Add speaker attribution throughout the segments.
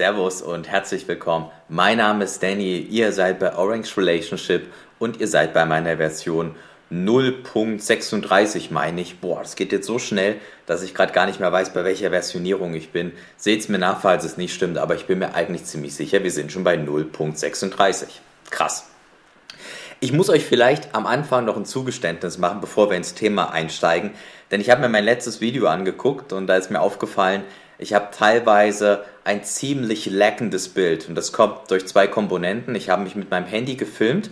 Speaker 1: Servus und herzlich willkommen. Mein Name ist Danny, ihr seid bei Orange Relationship und ihr seid bei meiner Version 0.36 meine ich. Boah, das geht jetzt so schnell, dass ich gerade gar nicht mehr weiß, bei welcher Versionierung ich bin. Seht es mir nach, falls es nicht stimmt, aber ich bin mir eigentlich ziemlich sicher, wir sind schon bei 0.36. Krass. Ich muss euch vielleicht am Anfang noch ein Zugeständnis machen, bevor wir ins Thema einsteigen, denn ich habe mir mein letztes Video angeguckt und da ist mir aufgefallen, ich habe teilweise ein ziemlich leckendes Bild und das kommt durch zwei Komponenten. Ich habe mich mit meinem Handy gefilmt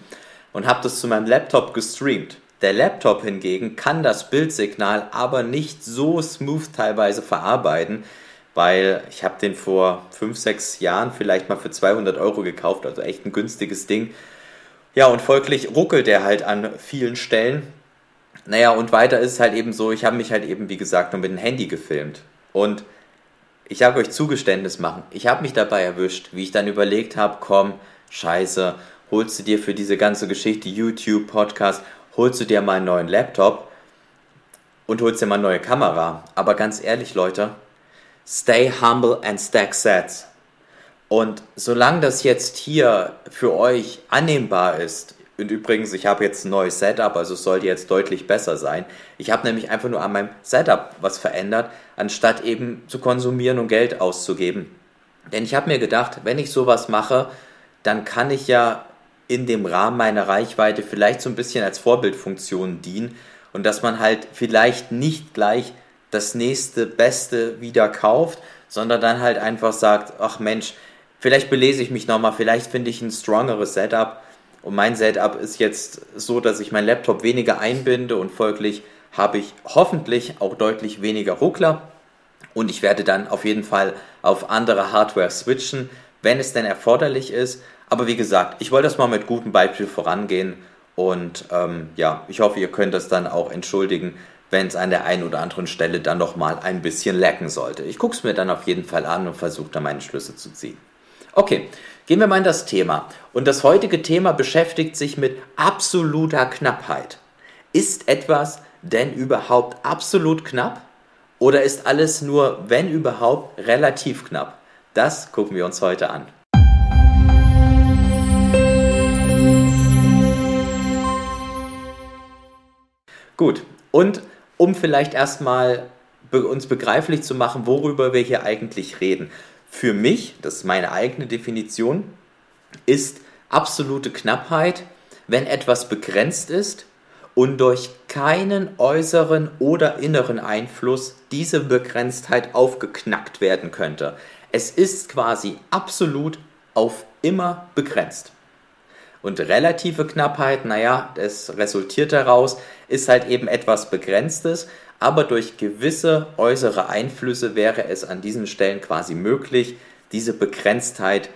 Speaker 1: und habe das zu meinem Laptop gestreamt. Der Laptop hingegen kann das Bildsignal aber nicht so smooth teilweise verarbeiten, weil ich habe den vor 5, 6 Jahren vielleicht mal für 200 Euro gekauft, also echt ein günstiges Ding. Ja, und folglich ruckelt er halt an vielen Stellen. Naja, und weiter ist es halt eben so, ich habe mich halt eben, wie gesagt, nur mit dem Handy gefilmt. Und ich habe euch Zugeständnis machen. Ich habe mich dabei erwischt, wie ich dann überlegt habe, komm, scheiße, holst du dir für diese ganze Geschichte YouTube, Podcast, holst du dir mal einen neuen Laptop und holst dir mal eine neue Kamera. Aber ganz ehrlich, Leute, stay humble and stack sets. Und solange das jetzt hier für euch annehmbar ist, und übrigens, ich habe jetzt ein neues Setup, also es sollte jetzt deutlich besser sein. Ich habe nämlich einfach nur an meinem Setup was verändert, anstatt eben zu konsumieren und Geld auszugeben. Denn ich habe mir gedacht, wenn ich sowas mache, dann kann ich ja in dem Rahmen meiner Reichweite vielleicht so ein bisschen als Vorbildfunktion dienen und dass man halt vielleicht nicht gleich das nächste Beste wieder kauft, sondern dann halt einfach sagt, ach Mensch, vielleicht belese ich mich nochmal, vielleicht finde ich ein strongeres Setup und mein Setup ist jetzt so, dass ich meinen Laptop weniger einbinde und folglich habe ich hoffentlich auch deutlich weniger Ruckler und ich werde dann auf jeden Fall auf andere Hardware switchen, wenn es denn erforderlich ist aber wie gesagt, ich wollte das mal mit gutem Beispiel vorangehen und ähm, ja, ich hoffe, ihr könnt das dann auch entschuldigen, wenn es an der einen oder anderen Stelle dann nochmal ein bisschen lecken sollte. Ich gucke es mir dann auf jeden Fall an und versuche da meine Schlüsse zu ziehen. Okay, gehen wir mal in das Thema. Und das heutige Thema beschäftigt sich mit absoluter Knappheit. Ist etwas denn überhaupt absolut knapp? Oder ist alles nur, wenn überhaupt, relativ knapp? Das gucken wir uns heute an. Gut, und um vielleicht erstmal uns begreiflich zu machen, worüber wir hier eigentlich reden. Für mich, das ist meine eigene Definition, ist absolute Knappheit, wenn etwas begrenzt ist und durch keinen äußeren oder inneren Einfluss diese Begrenztheit aufgeknackt werden könnte. Es ist quasi absolut auf immer begrenzt. Und relative Knappheit, naja, das resultiert daraus, ist halt eben etwas Begrenztes, aber durch gewisse äußere Einflüsse wäre es an diesen Stellen quasi möglich, diese Begrenztheit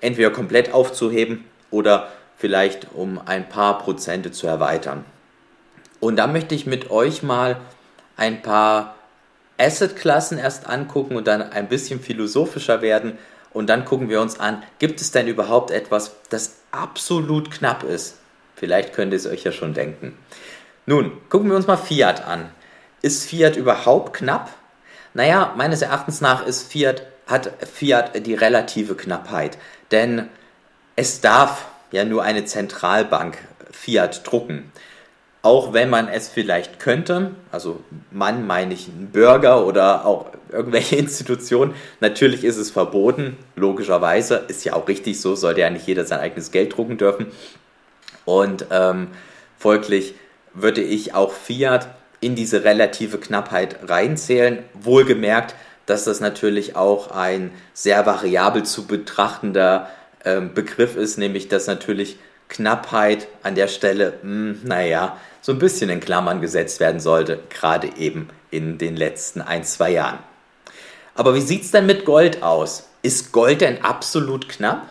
Speaker 1: entweder komplett aufzuheben oder vielleicht um ein paar Prozente zu erweitern. Und da möchte ich mit euch mal ein paar Assetklassen erst angucken und dann ein bisschen philosophischer werden, und dann gucken wir uns an, gibt es denn überhaupt etwas, das absolut knapp ist? Vielleicht könnt ihr es euch ja schon denken. Nun, gucken wir uns mal Fiat an. Ist Fiat überhaupt knapp? Naja, meines Erachtens nach ist Fiat, hat Fiat die relative Knappheit. Denn es darf ja nur eine Zentralbank Fiat drucken auch wenn man es vielleicht könnte, also Mann meine ich ein Bürger oder auch irgendwelche Institutionen, natürlich ist es verboten, logischerweise, ist ja auch richtig so, sollte ja nicht jeder sein eigenes Geld drucken dürfen. Und ähm, folglich würde ich auch Fiat in diese relative Knappheit reinzählen, wohlgemerkt, dass das natürlich auch ein sehr variabel zu betrachtender ähm, Begriff ist, nämlich dass natürlich Knappheit an der Stelle, mh, hm, naja, so ein bisschen in Klammern gesetzt werden sollte, gerade eben in den letzten ein, zwei Jahren. Aber wie sieht es denn mit Gold aus? Ist Gold denn absolut knapp?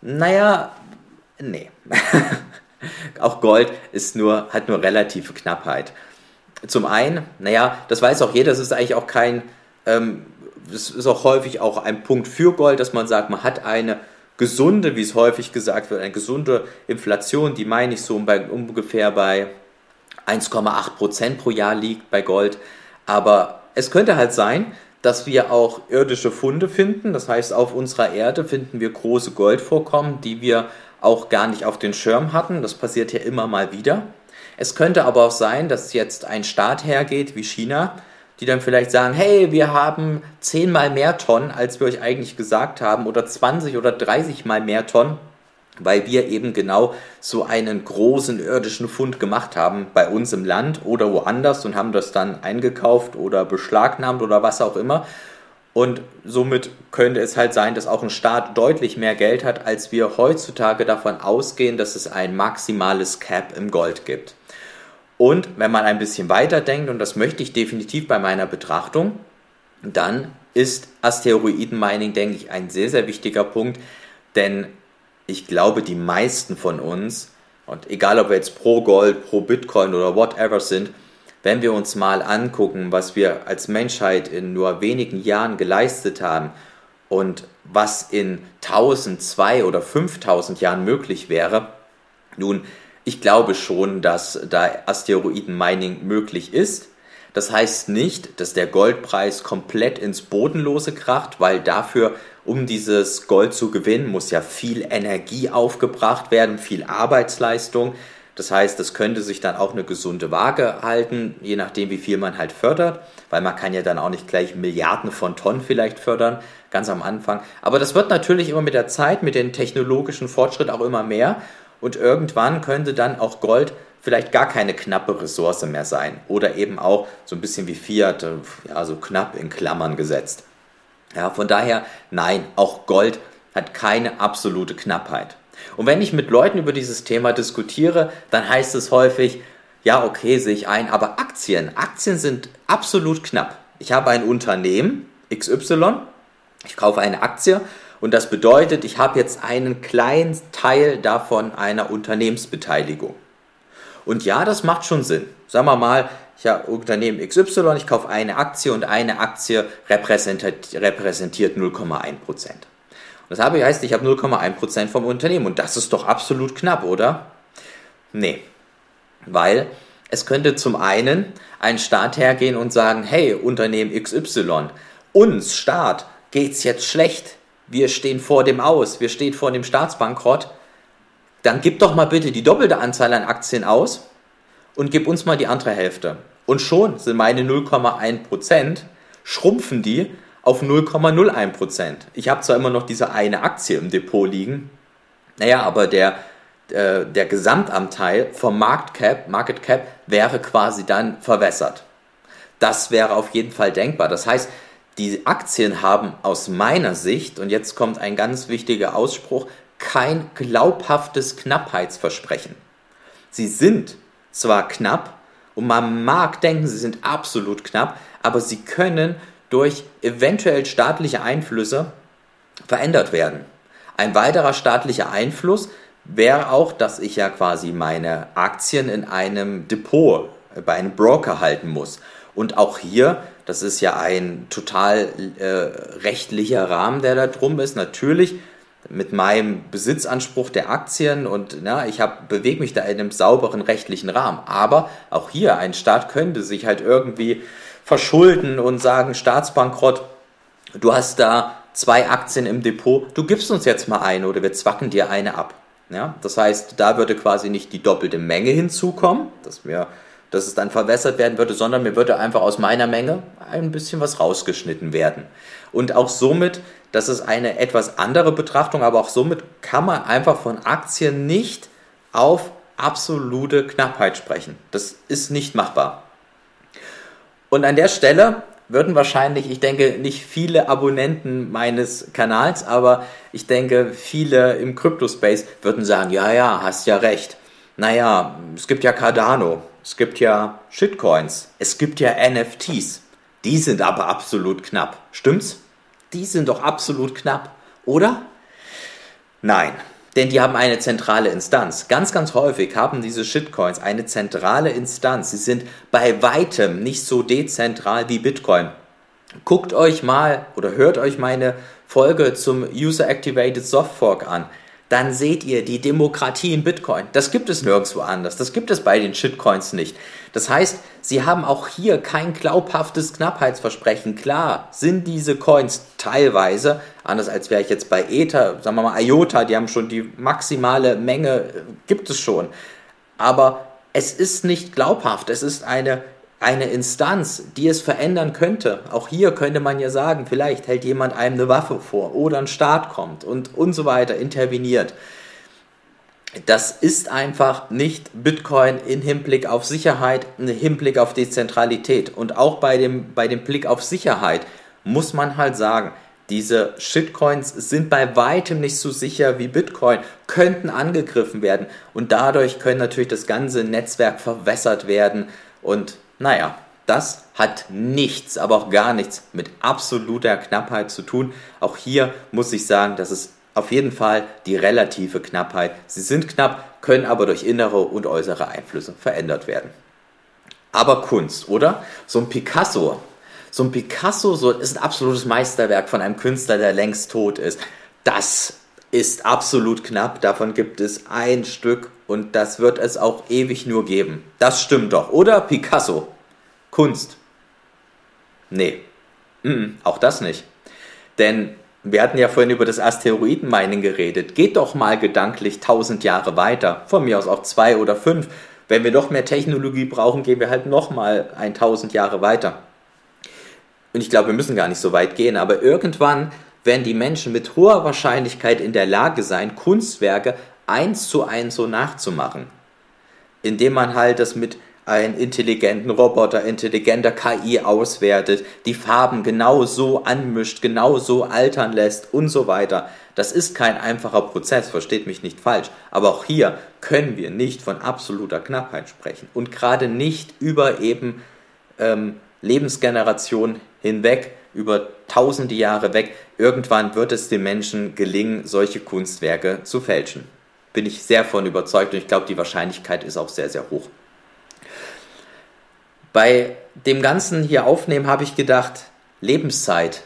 Speaker 1: Naja, nee. auch Gold ist nur, hat nur relative Knappheit. Zum einen, naja, das weiß auch jeder, das ist eigentlich auch kein, ähm, das ist auch häufig auch ein Punkt für Gold, dass man sagt, man hat eine gesunde, wie es häufig gesagt wird, eine gesunde Inflation, die meine ich so bei, ungefähr bei 1,8 Prozent pro Jahr liegt bei Gold. Aber es könnte halt sein, dass wir auch irdische Funde finden. Das heißt, auf unserer Erde finden wir große Goldvorkommen, die wir auch gar nicht auf den Schirm hatten. Das passiert ja immer mal wieder. Es könnte aber auch sein, dass jetzt ein Staat hergeht wie China, die dann vielleicht sagen, hey, wir haben zehnmal mehr Tonnen, als wir euch eigentlich gesagt haben, oder 20 oder 30 mal mehr Tonnen, weil wir eben genau so einen großen irdischen Fund gemacht haben bei uns im Land oder woanders und haben das dann eingekauft oder beschlagnahmt oder was auch immer. Und somit könnte es halt sein, dass auch ein Staat deutlich mehr Geld hat, als wir heutzutage davon ausgehen, dass es ein maximales Cap im Gold gibt. Und wenn man ein bisschen weiter denkt, und das möchte ich definitiv bei meiner Betrachtung, dann ist Asteroidenmining, denke ich, ein sehr, sehr wichtiger Punkt, denn ich glaube, die meisten von uns, und egal ob wir jetzt pro Gold, pro Bitcoin oder whatever sind, wenn wir uns mal angucken, was wir als Menschheit in nur wenigen Jahren geleistet haben und was in 1000, 2 oder 5000 Jahren möglich wäre, nun, ich glaube schon, dass da Asteroiden-Mining möglich ist. Das heißt nicht, dass der Goldpreis komplett ins Bodenlose kracht, weil dafür, um dieses Gold zu gewinnen, muss ja viel Energie aufgebracht werden, viel Arbeitsleistung. Das heißt, das könnte sich dann auch eine gesunde Waage halten, je nachdem, wie viel man halt fördert, weil man kann ja dann auch nicht gleich Milliarden von Tonnen vielleicht fördern, ganz am Anfang. Aber das wird natürlich immer mit der Zeit, mit dem technologischen Fortschritt auch immer mehr und irgendwann könnte dann auch Gold vielleicht gar keine knappe Ressource mehr sein oder eben auch so ein bisschen wie Fiat, äh, ja, so knapp in Klammern gesetzt. Ja, von daher, nein, auch Gold hat keine absolute Knappheit. Und wenn ich mit Leuten über dieses Thema diskutiere, dann heißt es häufig, ja, okay, sehe ich ein, aber Aktien, Aktien sind absolut knapp. Ich habe ein Unternehmen, XY, ich kaufe eine Aktie und das bedeutet, ich habe jetzt einen kleinen Teil davon einer Unternehmensbeteiligung. Und ja, das macht schon Sinn. Sagen wir mal, ich habe Unternehmen XY, ich kaufe eine Aktie und eine Aktie repräsentiert, repräsentiert 0,1%. Das habe, heißt, ich habe 0,1% vom Unternehmen und das ist doch absolut knapp, oder? Nee, weil es könnte zum einen ein Staat hergehen und sagen, hey, Unternehmen XY, uns Staat geht es jetzt schlecht, wir stehen vor dem Aus, wir stehen vor dem Staatsbankrott, dann gib doch mal bitte die doppelte Anzahl an Aktien aus und gib uns mal die andere Hälfte. Und schon sind meine 0,1%, schrumpfen die auf 0,01%. Ich habe zwar immer noch diese eine Aktie im Depot liegen, naja, aber der, äh, der Gesamtanteil vom Market Cap, Market Cap wäre quasi dann verwässert. Das wäre auf jeden Fall denkbar. Das heißt, die Aktien haben aus meiner Sicht, und jetzt kommt ein ganz wichtiger Ausspruch, kein glaubhaftes Knappheitsversprechen. Sie sind zwar knapp und man mag denken, sie sind absolut knapp, aber sie können durch eventuell staatliche Einflüsse verändert werden. Ein weiterer staatlicher Einfluss wäre auch, dass ich ja quasi meine Aktien in einem Depot bei einem Broker halten muss. Und auch hier das ist ja ein total äh, rechtlicher Rahmen, der da drum ist. Natürlich mit meinem Besitzanspruch der Aktien und na, ich bewege mich da in einem sauberen rechtlichen Rahmen. Aber auch hier, ein Staat könnte sich halt irgendwie verschulden und sagen, Staatsbankrott, du hast da zwei Aktien im Depot, du gibst uns jetzt mal eine oder wir zwacken dir eine ab. Ja, das heißt, da würde quasi nicht die doppelte Menge hinzukommen, dass wir dass es dann verwässert werden würde, sondern mir würde einfach aus meiner Menge ein bisschen was rausgeschnitten werden. Und auch somit, das ist eine etwas andere Betrachtung, aber auch somit kann man einfach von Aktien nicht auf absolute Knappheit sprechen. Das ist nicht machbar. Und an der Stelle würden wahrscheinlich, ich denke, nicht viele Abonnenten meines Kanals, aber ich denke, viele im Crypto-Space würden sagen, ja, ja, hast ja recht. Naja, es gibt ja Cardano, es gibt ja Shitcoins, es gibt ja NFTs. Die sind aber absolut knapp. Stimmt's? Die sind doch absolut knapp, oder? Nein, denn die haben eine zentrale Instanz. Ganz, ganz häufig haben diese Shitcoins eine zentrale Instanz. Sie sind bei weitem nicht so dezentral wie Bitcoin. Guckt euch mal oder hört euch meine Folge zum User Activated Soft Fork an. Dann seht ihr die Demokratie in Bitcoin. Das gibt es nirgendwo anders. Das gibt es bei den Shitcoins nicht. Das heißt, sie haben auch hier kein glaubhaftes Knappheitsversprechen. Klar sind diese Coins teilweise, anders als wäre ich jetzt bei Ether, sagen wir mal IOTA, die haben schon die maximale Menge, gibt es schon. Aber es ist nicht glaubhaft. Es ist eine eine Instanz, die es verändern könnte. Auch hier könnte man ja sagen, vielleicht hält jemand einem eine Waffe vor oder ein Staat kommt und, und so weiter, interveniert. Das ist einfach nicht Bitcoin im Hinblick auf Sicherheit, im Hinblick auf Dezentralität. Und auch bei dem, bei dem Blick auf Sicherheit muss man halt sagen, diese Shitcoins sind bei weitem nicht so sicher wie Bitcoin, könnten angegriffen werden und dadurch können natürlich das ganze Netzwerk verwässert werden und naja, das hat nichts, aber auch gar nichts mit absoluter Knappheit zu tun. Auch hier muss ich sagen, das ist auf jeden Fall die relative Knappheit. Sie sind knapp, können aber durch innere und äußere Einflüsse verändert werden. Aber Kunst, oder? So ein Picasso, so ein Picasso so, ist ein absolutes Meisterwerk von einem Künstler, der längst tot ist. Das ist absolut knapp. Davon gibt es ein Stück und das wird es auch ewig nur geben. Das stimmt doch, oder? Picasso. Kunst. Nee, mm, auch das nicht. Denn wir hatten ja vorhin über das Asteroidenmining geredet. Geht doch mal gedanklich tausend Jahre weiter. Von mir aus auch zwei oder fünf. Wenn wir noch mehr Technologie brauchen, gehen wir halt noch mal ein tausend Jahre weiter. Und ich glaube, wir müssen gar nicht so weit gehen. Aber irgendwann werden die Menschen mit hoher Wahrscheinlichkeit in der Lage sein, Kunstwerke eins zu eins so nachzumachen. Indem man halt das mit einem intelligenten Roboter, intelligenter KI auswertet, die Farben genau so anmischt, genau so altern lässt und so weiter. Das ist kein einfacher Prozess, versteht mich nicht falsch. Aber auch hier können wir nicht von absoluter Knappheit sprechen und gerade nicht über eben ähm, Lebensgenerationen hinweg, über tausende Jahre weg. Irgendwann wird es den Menschen gelingen, solche Kunstwerke zu fälschen bin ich sehr von überzeugt und ich glaube, die Wahrscheinlichkeit ist auch sehr, sehr hoch. Bei dem Ganzen hier aufnehmen habe ich gedacht, Lebenszeit,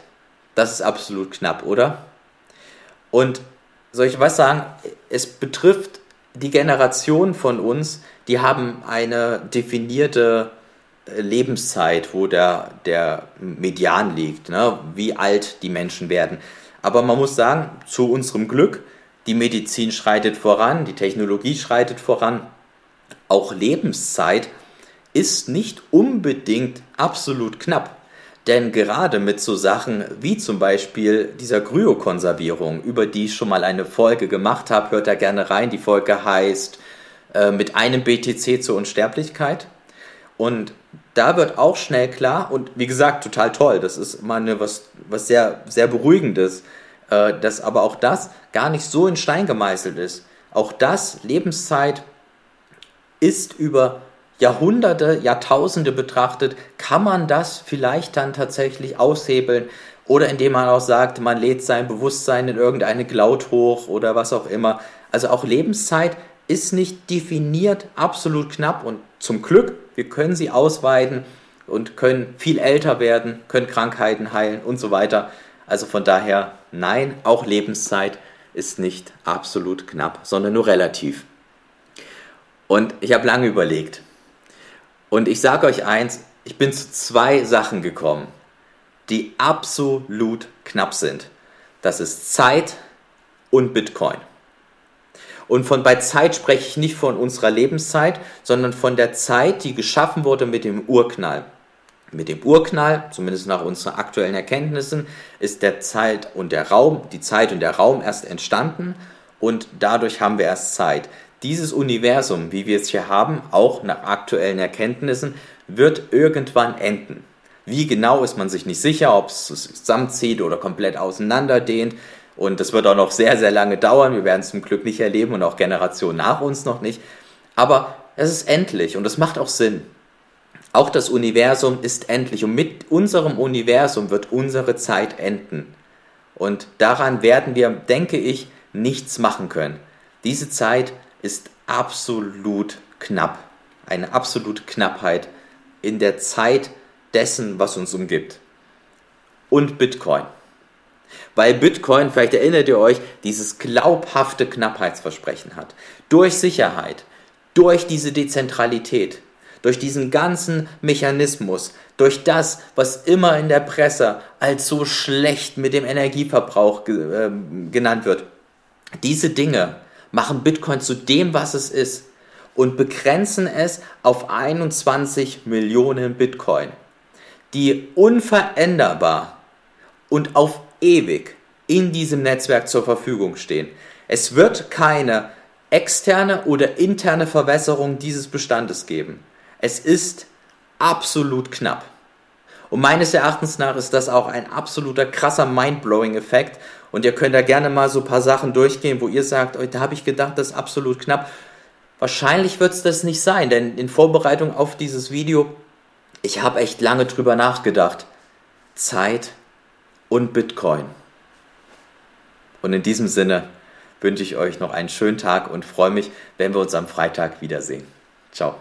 Speaker 1: das ist absolut knapp, oder? Und soll ich was sagen? Es betrifft die Generation von uns, die haben eine definierte Lebenszeit, wo der, der Median liegt, ne? wie alt die Menschen werden. Aber man muss sagen, zu unserem Glück die Medizin schreitet voran, die Technologie schreitet voran. Auch Lebenszeit ist nicht unbedingt absolut knapp. Denn gerade mit so Sachen wie zum Beispiel dieser Kryokonservierung, über die ich schon mal eine Folge gemacht habe, hört da gerne rein. Die Folge heißt äh, Mit einem BTC zur Unsterblichkeit. Und da wird auch schnell klar, und wie gesagt, total toll, das ist mal was, was sehr, sehr Beruhigendes, äh, dass aber auch das gar nicht so in Stein gemeißelt ist. Auch das, Lebenszeit, ist über Jahrhunderte, Jahrtausende betrachtet, kann man das vielleicht dann tatsächlich aushebeln oder indem man auch sagt, man lädt sein Bewusstsein in irgendeine Cloud hoch oder was auch immer. Also auch Lebenszeit ist nicht definiert absolut knapp und zum Glück, wir können sie ausweiten und können viel älter werden, können Krankheiten heilen und so weiter. Also von daher, nein, auch Lebenszeit ist nicht absolut knapp, sondern nur relativ. Und ich habe lange überlegt. Und ich sage euch eins, ich bin zu zwei Sachen gekommen, die absolut knapp sind. Das ist Zeit und Bitcoin. Und von bei Zeit spreche ich nicht von unserer Lebenszeit, sondern von der Zeit, die geschaffen wurde mit dem Urknall. Mit dem Urknall, zumindest nach unseren aktuellen Erkenntnissen, ist der Zeit und der Raum, die Zeit und der Raum erst entstanden und dadurch haben wir erst Zeit. Dieses Universum, wie wir es hier haben, auch nach aktuellen Erkenntnissen, wird irgendwann enden. Wie genau ist man sich nicht sicher, ob es zusammenzieht oder komplett auseinanderdehnt. Und das wird auch noch sehr, sehr lange dauern. Wir werden es zum Glück nicht erleben und auch Generationen nach uns noch nicht. Aber es ist endlich und es macht auch Sinn. Auch das Universum ist endlich und mit unserem Universum wird unsere Zeit enden. Und daran werden wir, denke ich, nichts machen können. Diese Zeit ist absolut knapp. Eine absolute Knappheit in der Zeit dessen, was uns umgibt. Und Bitcoin. Weil Bitcoin, vielleicht erinnert ihr euch, dieses glaubhafte Knappheitsversprechen hat. Durch Sicherheit, durch diese Dezentralität, durch diesen ganzen Mechanismus, durch das, was immer in der Presse als so schlecht mit dem Energieverbrauch äh, genannt wird. Diese Dinge machen Bitcoin zu dem, was es ist und begrenzen es auf 21 Millionen Bitcoin, die unveränderbar und auf ewig in diesem Netzwerk zur Verfügung stehen. Es wird keine externe oder interne Verwässerung dieses Bestandes geben. Es ist absolut knapp. Und meines Erachtens nach ist das auch ein absoluter krasser Mindblowing-Effekt. Und ihr könnt da gerne mal so ein paar Sachen durchgehen, wo ihr sagt, da habe ich gedacht, das ist absolut knapp. Wahrscheinlich wird es das nicht sein, denn in Vorbereitung auf dieses Video, ich habe echt lange drüber nachgedacht. Zeit und Bitcoin. Und in diesem Sinne wünsche ich euch noch einen schönen Tag und freue mich, wenn wir uns am Freitag wiedersehen. Ciao.